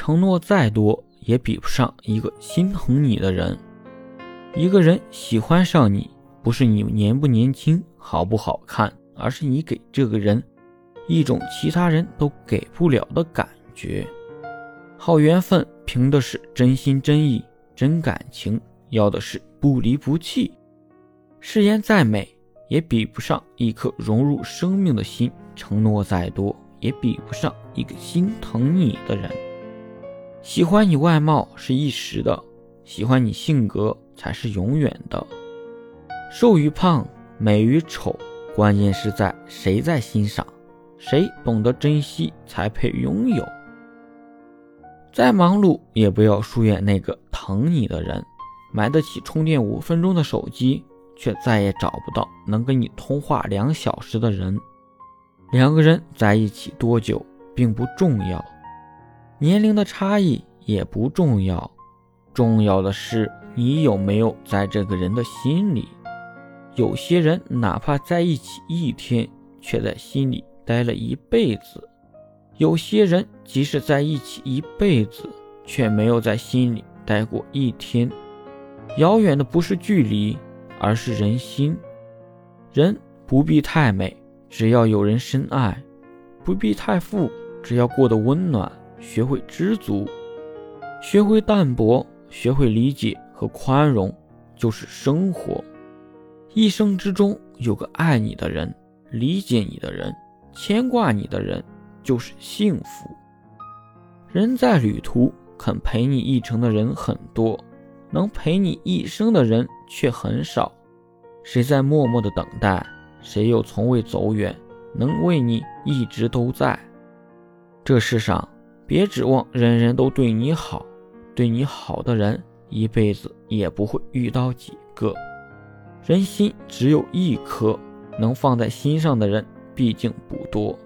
承诺再多也比不上一个心疼你的人。一个人喜欢上你，不是你年不年轻、好不好看，而是你给这个人一种其他人都给不了的感觉。好缘分凭的是真心真意、真感情，要的是不离不弃。誓言再美，也比不上一颗融入生命的心；承诺再多，也比不上一个心疼你的人。喜欢你外貌是一时的，喜欢你性格才是永远的。瘦与胖，美与丑，关键是在谁在欣赏，谁懂得珍惜，才配拥有。再忙碌，也不要疏远那个疼你的人。买得起充电五分钟的手机，却再也找不到能跟你通话两小时的人。两个人在一起多久并不重要，年龄的差异也不重要，重要的是你有没有在这个人的心里。有些人哪怕在一起一天，却在心里待了一辈子。有些人即使在一起一辈子，却没有在心里待过一天。遥远的不是距离，而是人心。人不必太美，只要有人深爱；不必太富，只要过得温暖。学会知足，学会淡泊，学会理解和宽容，就是生活。一生之中有个爱你的人，理解你的人，牵挂你的人。就是幸福。人在旅途，肯陪你一程的人很多，能陪你一生的人却很少。谁在默默的等待？谁又从未走远，能为你一直都在？这世上，别指望人人都对你好，对你好的人一辈子也不会遇到几个。人心只有一颗，能放在心上的人毕竟不多。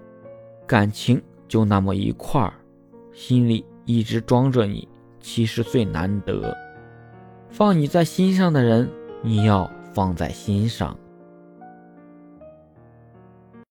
感情就那么一块儿，心里一直装着你，其实最难得。放你在心上的人，你要放在心上。